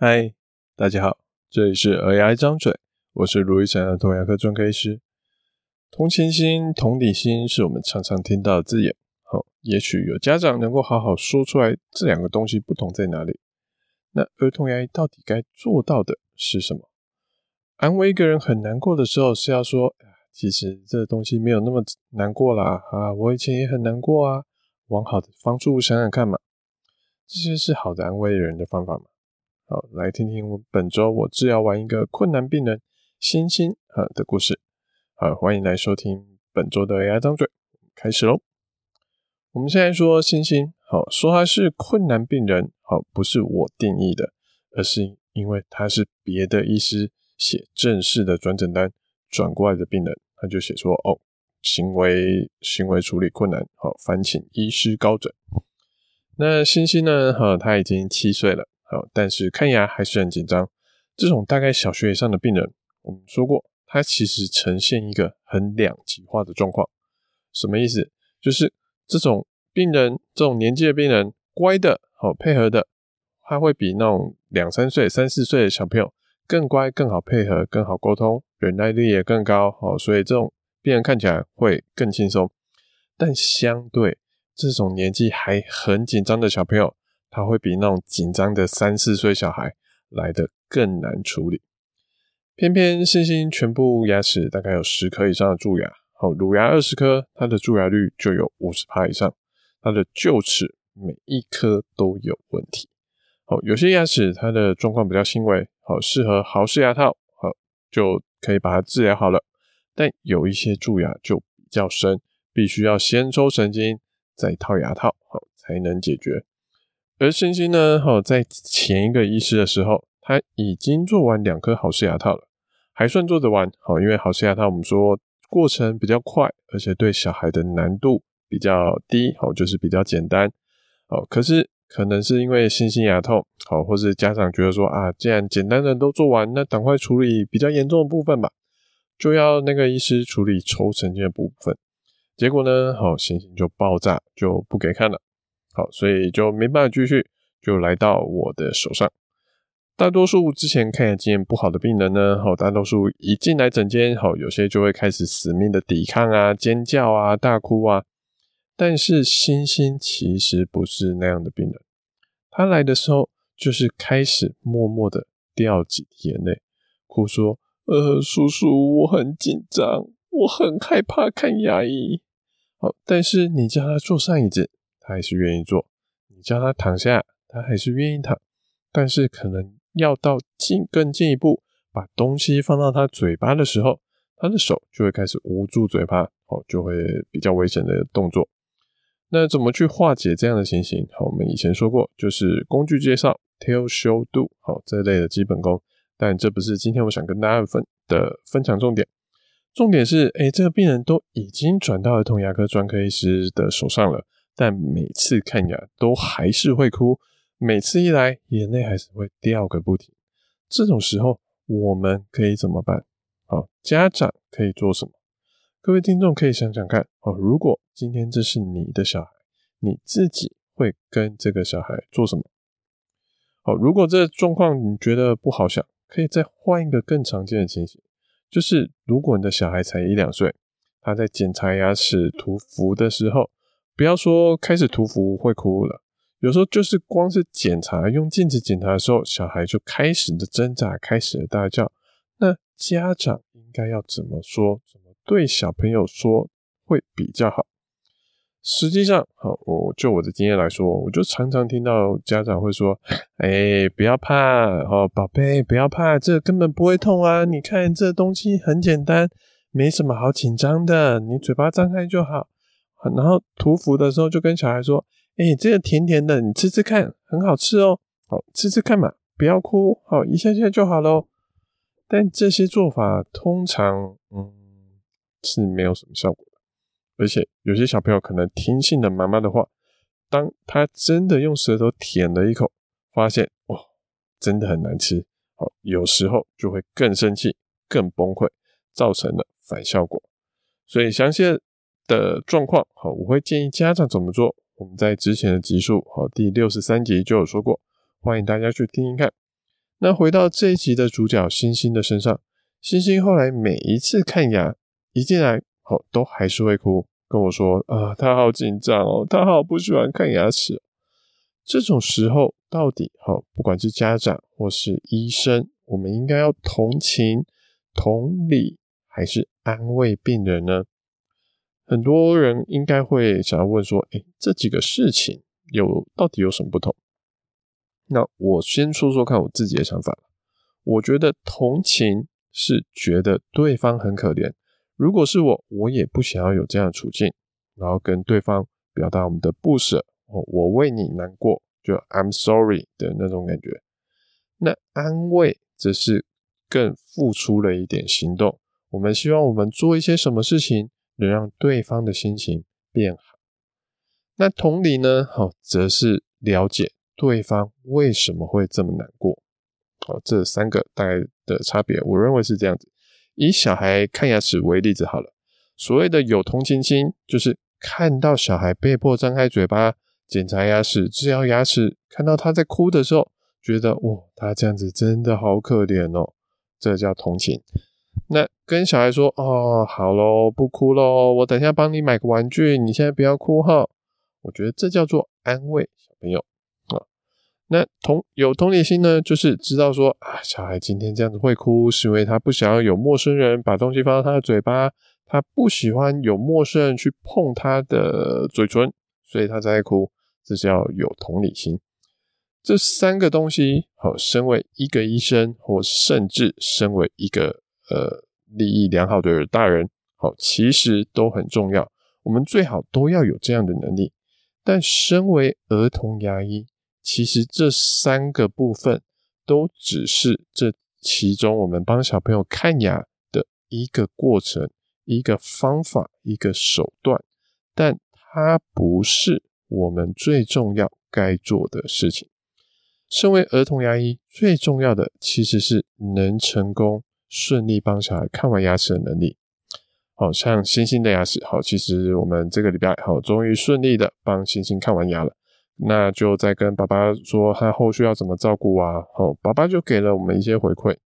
嗨，大家好，这里是儿牙一张嘴，我是卢医生儿童牙科专科医师。同情心、同理心是我们常常听到的字眼。好，也许有家长能够好好说出来，这两个东西不同在哪里？那儿童牙医到底该做到的是什么？安慰一个人很难过的时候，是要说，其实这东西没有那么难过啦，啊，我以前也很难过啊，往好的方处想想看嘛，这些是好的安慰人的方法吗？好，来听听我本周我治疗完一个困难病人欣欣啊的故事。好，欢迎来收听本周的 AI 张嘴，开始喽。我们现在说欣欣，好，说他是困难病人，好，不是我定义的，而是因为他是别的医师写正式的转诊单转过来的病人，他就写说哦，行为行为处理困难，好，烦请医师高诊。那欣欣呢，好，他已经七岁了。好，但是看牙还是很紧张。这种大概小学以上的病人，我们说过，他其实呈现一个很两极化的状况。什么意思？就是这种病人，这种年纪的病人，乖的，好配合的，他会比那种两三岁、三四岁的小朋友更乖、更好配合、更好沟通，忍耐力也更高。好，所以这种病人看起来会更轻松。但相对这种年纪还很紧张的小朋友，他会比那种紧张的三四岁小孩来的更难处理。偏偏星星全部牙齿大概有十颗以上的蛀牙，好，乳牙二十颗，它的蛀牙率就有五十趴以上。它的臼齿每一颗都有问题。好，有些牙齿它的状况比较轻微，好，适合豪氏牙套，好，就可以把它治疗好了。但有一些蛀牙就比较深，必须要先抽神经再套牙套，好，才能解决。而星星呢，好，在前一个医师的时候，他已经做完两颗豪氏牙套了，还算做得完。好，因为豪氏牙套我们说过程比较快，而且对小孩的难度比较低，好，就是比较简单。好，可是可能是因为星星牙痛，好，或是家长觉得说啊，既然简单的都做完，那赶快处理比较严重的部分吧，就要那个医师处理抽神经的部分。结果呢，好，星星就爆炸，就不给看了。好，所以就没办法继续，就来到我的手上。大多数之前看牙经验不好的病人呢，好，大多数一进来诊间，好，有些就会开始死命的抵抗啊、尖叫啊、大哭啊。但是欣欣其实不是那样的病人，他来的时候就是开始默默的掉几滴眼泪，哭说：“呃，叔叔，我很紧张，我很害怕看牙医。”好，但是你叫他坐上椅子。他还是愿意做，你叫他躺下，他还是愿意躺，但是可能要到进更进一步，把东西放到他嘴巴的时候，他的手就会开始捂住嘴巴，哦，就会比较危险的动作。那怎么去化解这样的情形？好，我们以前说过，就是工具介绍，tell show do，好，这类的基本功。但这不是今天我想跟大家分的分享重点，重点是，哎，这个病人都已经转到儿童牙科专科医师的手上了。但每次看牙都还是会哭，每次一来眼泪还是会掉个不停。这种时候我们可以怎么办？好，家长可以做什么？各位听众可以想想看，哦，如果今天这是你的小孩，你自己会跟这个小孩做什么？好，如果这状况你觉得不好想，可以再换一个更常见的情形，就是如果你的小孩才一两岁，他在检查牙齿涂氟的时候。不要说开始涂氟会哭了，有时候就是光是检查，用镜子检查的时候，小孩就开始的挣扎，开始的大叫。那家长应该要怎么说？怎么对小朋友说会比较好？实际上，好，我就我的经验来说，我就常常听到家长会说：“哎，不要怕，哦，宝贝，不要怕，这根本不会痛啊！你看这东西很简单，没什么好紧张的，你嘴巴张开就好。”然后涂氟的时候就跟小孩说：“哎，这个甜甜的，你吃吃看，很好吃哦。好，吃吃看嘛，不要哭，好，一下下就好喽。”但这些做法通常，嗯，是没有什么效果的。而且有些小朋友可能听信了妈妈的话，当他真的用舌头舔了一口，发现哇，真的很难吃。好，有时候就会更生气、更崩溃，造成了反效果。所以详细的。的状况，好，我会建议家长怎么做。我们在之前的集数，好，第六十三集就有说过，欢迎大家去听听看。那回到这一集的主角星星的身上，星星后来每一次看牙，一进来哦，都还是会哭，跟我说啊，他好紧张哦，他好不喜欢看牙齿。这种时候，到底好，不管是家长或是医生，我们应该要同情、同理，还是安慰病人呢？很多人应该会想要问说：“诶，这几个事情有到底有什么不同？”那我先说说看我自己的想法。我觉得同情是觉得对方很可怜，如果是我，我也不想要有这样的处境，然后跟对方表达我们的不舍，我为你难过，就 I'm sorry 的那种感觉。那安慰则是更付出了一点行动，我们希望我们做一些什么事情。能让对方的心情变好。那同理呢？好，则是了解对方为什么会这么难过。好，这三个大概的差别，我认为是这样子。以小孩看牙齿为例子好了。所谓的有同情心，就是看到小孩被迫张开嘴巴检查牙齿、治疗牙齿，看到他在哭的时候，觉得哇，他这样子真的好可怜哦，这叫同情。跟小孩说哦，好喽，不哭喽，我等下帮你买个玩具，你现在不要哭哈。我觉得这叫做安慰小朋友啊。那同有同理心呢，就是知道说啊，小孩今天这样子会哭，是因为他不想要有陌生人把东西放到他的嘴巴，他不喜欢有陌生人去碰他的嘴唇，所以他才哭。这是要有同理心。这三个东西，好，身为一个医生，或甚至身为一个。呃，利益良好的大人，好，其实都很重要。我们最好都要有这样的能力。但身为儿童牙医，其实这三个部分都只是这其中我们帮小朋友看牙的一个过程、一个方法、一个手段，但它不是我们最重要该做的事情。身为儿童牙医，最重要的其实是能成功。顺利帮小孩看完牙齿的能力，好像星星的牙齿，好，其实我们这个礼拜好，终于顺利的帮星星看完牙了。那就再跟爸爸说他后续要怎么照顾啊？好，爸爸就给了我们一些回馈。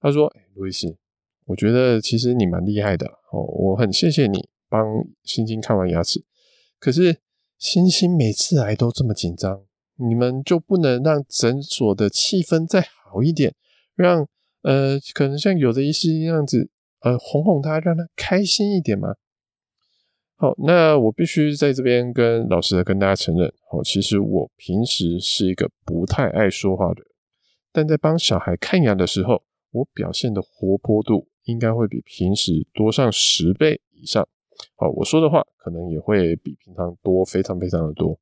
他说：“，路易斯，我觉得其实你蛮厉害的，哦，我很谢谢你帮星星看完牙齿。可是星星每次来都这么紧张，你们就不能让诊所的气氛再好一点，让？”呃，可能像有的医师那样子，呃，哄哄他，让他开心一点嘛。好，那我必须在这边跟老实的跟大家承认，哦，其实我平时是一个不太爱说话的人，但在帮小孩看牙的时候，我表现的活泼度应该会比平时多上十倍以上。好，我说的话可能也会比平常多非常非常的多。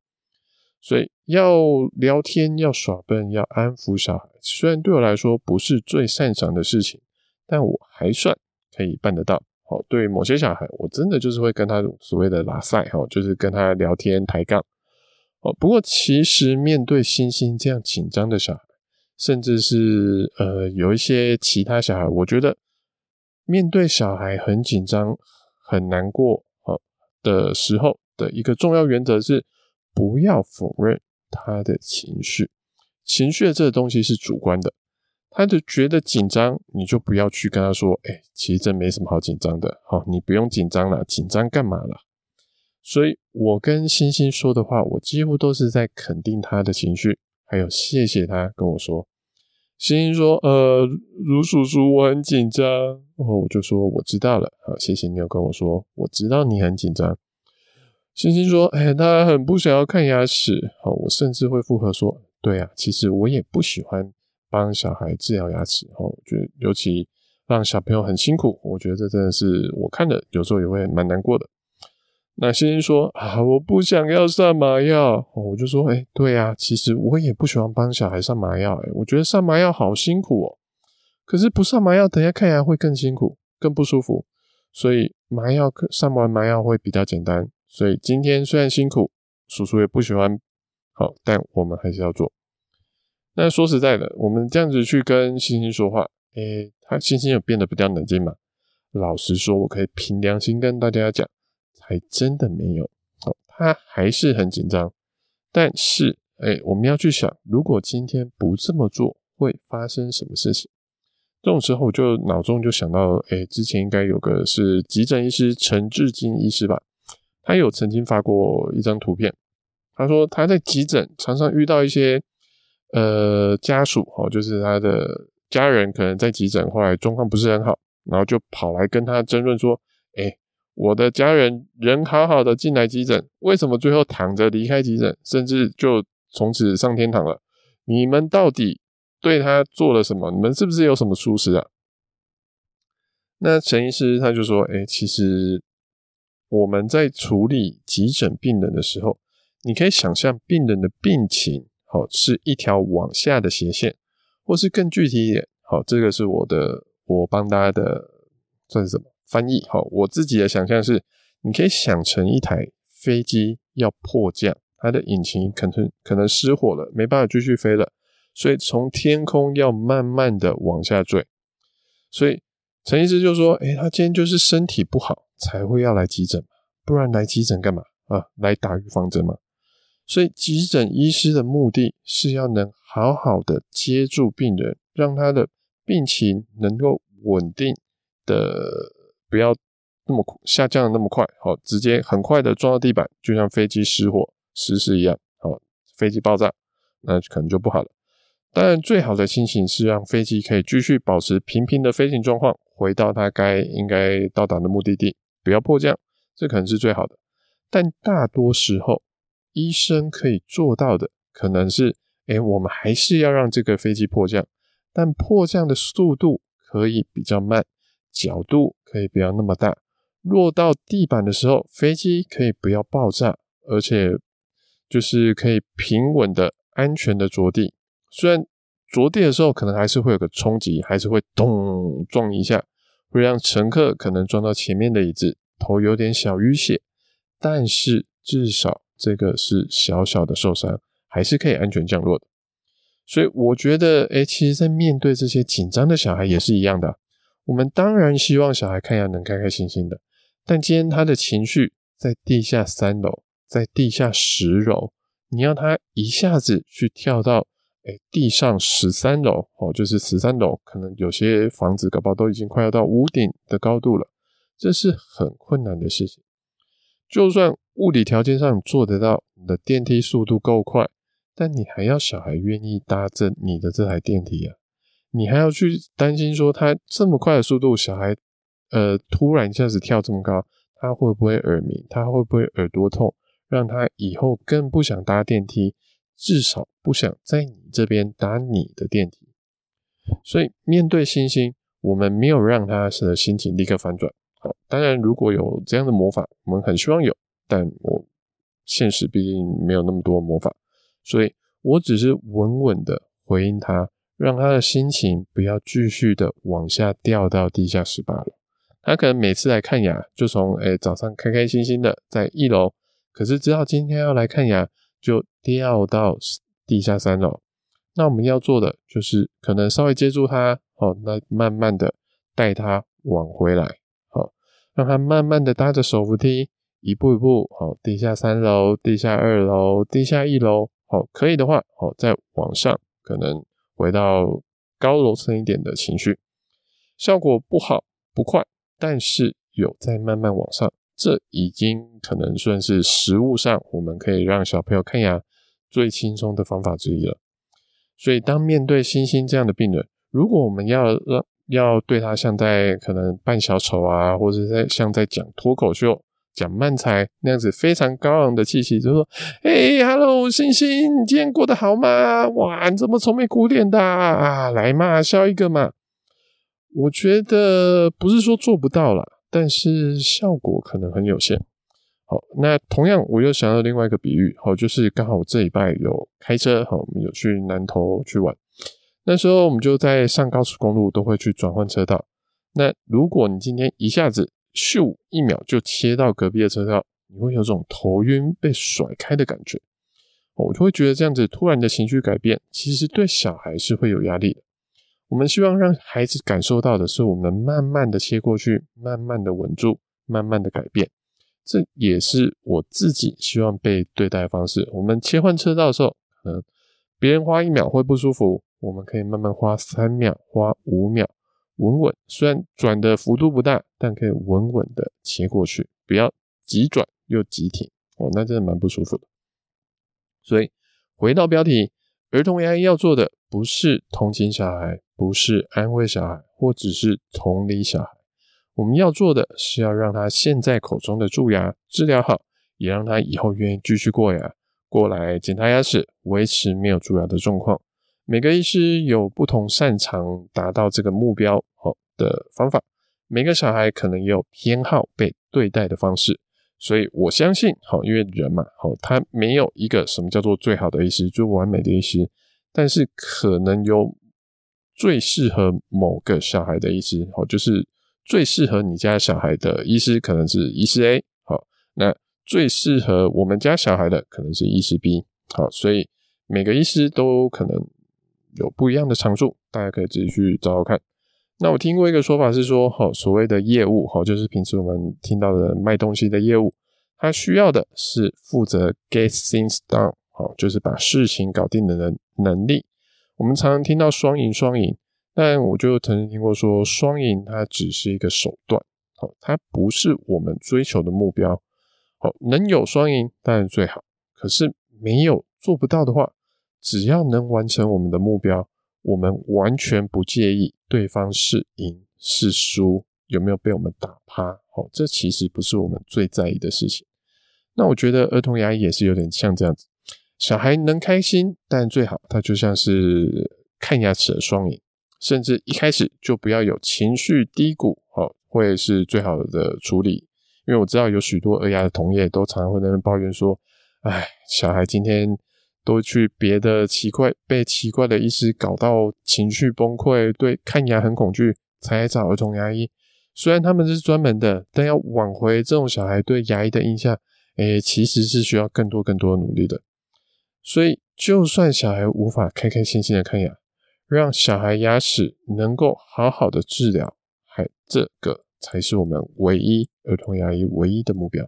所以要聊天，要耍笨，要安抚小孩，虽然对我来说不是最擅长的事情，但我还算可以办得到。好，对某些小孩，我真的就是会跟他所谓的拉赛，哈，就是跟他聊天抬杠。哦，不过其实面对星星这样紧张的小孩，甚至是呃有一些其他小孩，我觉得面对小孩很紧张、很难过好的时候的一个重要原则是。不要否认他的情绪，情绪的这个东西是主观的。他就觉得紧张，你就不要去跟他说：“哎，其实这没什么好紧张的，好，你不用紧张了，紧张干嘛了？”所以，我跟星星说的话，我几乎都是在肯定他的情绪，还有谢谢他跟我说。星星说：“呃，卢叔叔，我很紧张。”哦，我就说：“我知道了，好，谢谢你有跟我说，我知道你很紧张。”星星说：“哎，他很不想要看牙齿。好，我甚至会附和说：对啊，其实我也不喜欢帮小孩治疗牙齿。哦，就尤其让小朋友很辛苦，我觉得这真的是我看着有时候也会蛮难过的。那星星说：啊，我不想要上麻药。哦，我就说：哎，对啊，其实我也不喜欢帮小孩上麻药。哎，我觉得上麻药好辛苦哦。可是不上麻药，等下看牙会更辛苦，更不舒服。所以麻药上完麻药会比较简单。”所以今天虽然辛苦，叔叔也不喜欢，好，但我们还是要做。那说实在的，我们这样子去跟星星说话，诶、他星星有变得比较冷静吗？老实说，我可以凭良心跟大家讲，还真的没有。好，他还是很紧张。但是，诶、我们要去想，如果今天不这么做，会发生什么事情。这种时候，我就脑中就想到，哎，之前应该有个是急诊医师陈志金医师吧，他有曾经发过一张图片，他说他在急诊常常遇到一些呃家属哦，就是他的家人可能在急诊后来状况不是很好，然后就跑来跟他争论说，哎。我的家人人好好的进来急诊，为什么最后躺着离开急诊，甚至就从此上天堂了？你们到底对他做了什么？你们是不是有什么疏失啊？那陈医师他就说：“哎，其实我们在处理急诊病人的时候，你可以想象病人的病情，好，是一条往下的斜线，或是更具体一点，好，这个是我的，我帮大家的算是什么？”翻译好，我自己的想象是，你可以想成一台飞机要迫降，它的引擎可能可能失火了，没办法继续飞了，所以从天空要慢慢的往下坠。所以陈医师就说：“诶，他今天就是身体不好才会要来急诊，不然来急诊干嘛啊？来打预防针嘛。所以急诊医师的目的是要能好好的接住病人，让他的病情能够稳定的。”不要那么下降的那么快，好，直接很快的撞到地板，就像飞机失火失事一样，好，飞机爆炸，那可能就不好了。当然，最好的情形是让飞机可以继续保持平平的飞行状况，回到它该应该到达的目的地，不要迫降，这可能是最好的。但大多时候，医生可以做到的，可能是，哎，我们还是要让这个飞机迫降，但迫降的速度可以比较慢。角度可以不要那么大，落到地板的时候，飞机可以不要爆炸，而且就是可以平稳的、安全的着地。虽然着地的时候可能还是会有个冲击，还是会咚撞一下，会让乘客可能撞到前面的椅子，头有点小淤血，但是至少这个是小小的受伤，还是可以安全降落的。所以我觉得，哎，其实，在面对这些紧张的小孩也是一样的。我们当然希望小孩看牙能开开心心的，但今天他的情绪在地下三楼，在地下十楼，你要他一下子去跳到诶地上十三楼哦，就是十三楼，可能有些房子搞不好都已经快要到屋顶的高度了，这是很困难的事情。就算物理条件上做得到，你的电梯速度够快，但你还要小孩愿意搭这你的这台电梯啊。你还要去担心说他这么快的速度，小孩呃突然一下子跳这么高，他会不会耳鸣？他会不会耳朵痛？让他以后更不想搭电梯，至少不想在你这边搭你的电梯。所以面对星星，我们没有让他的心情立刻反转。好，当然如果有这样的魔法，我们很希望有，但我现实毕竟没有那么多魔法，所以我只是稳稳的回应他。让他的心情不要继续的往下掉到地下十八楼。他可能每次来看牙，就从诶、早上开开心心的在一楼，可是知道今天要来看牙，就掉到地下三楼。那我们要做的就是可能稍微接住他，哦，那慢慢的带他往回来，好，让他慢慢的搭着手扶梯，一步一步，好，地下三楼、地下二楼、地下一楼，好，可以的话，好，再往上，可能。回到高楼层一点的情绪，效果不好不快，但是有在慢慢往上，这已经可能算是实物上我们可以让小朋友看牙最轻松的方法之一了。所以，当面对星星这样的病人，如果我们要让要对他像在可能扮小丑啊，或者在像在讲脱口秀。讲漫才那样子非常高昂的气息，就说：“哎哈喽，星星，你今天过得好吗？哇，你怎么愁眉苦脸的啊？来嘛，笑一个嘛。”我觉得不是说做不到了，但是效果可能很有限。好，那同样我又想到另外一个比喻，好，就是刚好我这礼拜有开车，好，我们有去南投去玩，那时候我们就在上高速公路都会去转换车道。那如果你今天一下子，咻！一秒就切到隔壁的车道，你会有种头晕被甩开的感觉。我就会觉得这样子突然的情绪改变，其实对小孩是会有压力的。我们希望让孩子感受到的是，我们慢慢的切过去，慢慢的稳住，慢慢的改变。这也是我自己希望被对待方式。我们切换车道的时候，可能别人花一秒会不舒服，我们可以慢慢花三秒、花五秒，稳稳。虽然转的幅度不大，但可以稳稳的切过去，不要急转又急停哦，那真的蛮不舒服的。所以回到标题，儿童牙医要做的不是同情小孩，不是安慰小孩，或只是同理小孩。我们要做的是要让他现在口中的蛀牙治疗好，也让他以后愿意继续过牙，过来检查牙齿，维持没有蛀牙的状况。每个医师有不同擅长达到这个目标好的方法，每个小孩可能也有偏好被对待的方式，所以我相信，好，因为人嘛，好，他没有一个什么叫做最好的医师，最完美的医师，但是可能有最适合某个小孩的医师，好，就是。最适合你家小孩的医师可能是医师 A，好，那最适合我们家小孩的可能是医师 B，好，所以每个医师都可能有不一样的长处，大家可以自己去找找看。那我听过一个说法是说，好，所谓的业务，好，就是平时我们听到的卖东西的业务，他需要的是负责 get things done，好，就是把事情搞定的能能力。我们常常听到双赢，双赢。但我就曾经听过说，双赢它只是一个手段，好，它不是我们追求的目标。好，能有双赢当然最好，可是没有做不到的话，只要能完成我们的目标，我们完全不介意对方是赢是输，有没有被我们打趴。哦，这其实不是我们最在意的事情。那我觉得儿童牙医也是有点像这样子，小孩能开心，但最好他就像是看牙齿的双眼。甚至一开始就不要有情绪低谷，哦，会是最好的处理。因为我知道有许多儿牙的同业都常常会在那抱怨说：“哎，小孩今天都去别的奇怪，被奇怪的医师搞到情绪崩溃，对看牙很恐惧，才找儿童牙医。虽然他们是专门的，但要挽回这种小孩对牙医的印象，哎，其实是需要更多更多的努力的。所以，就算小孩无法开开心心的看牙，让小孩牙齿能够好好的治疗，还这个才是我们唯一儿童牙医唯一的目标。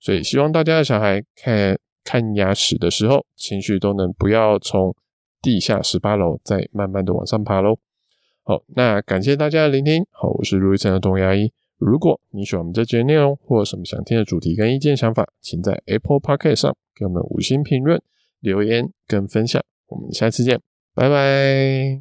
所以希望大家的小孩看看牙齿的时候，情绪都能不要从地下十八楼再慢慢的往上爬喽。好，那感谢大家的聆听。好，我是卢医生的童牙医。如果你喜欢我们这节内容，或有什么想听的主题跟意见想法，请在 Apple Podcast 上给我们五星评论、留言跟分享。我们下次见。拜拜。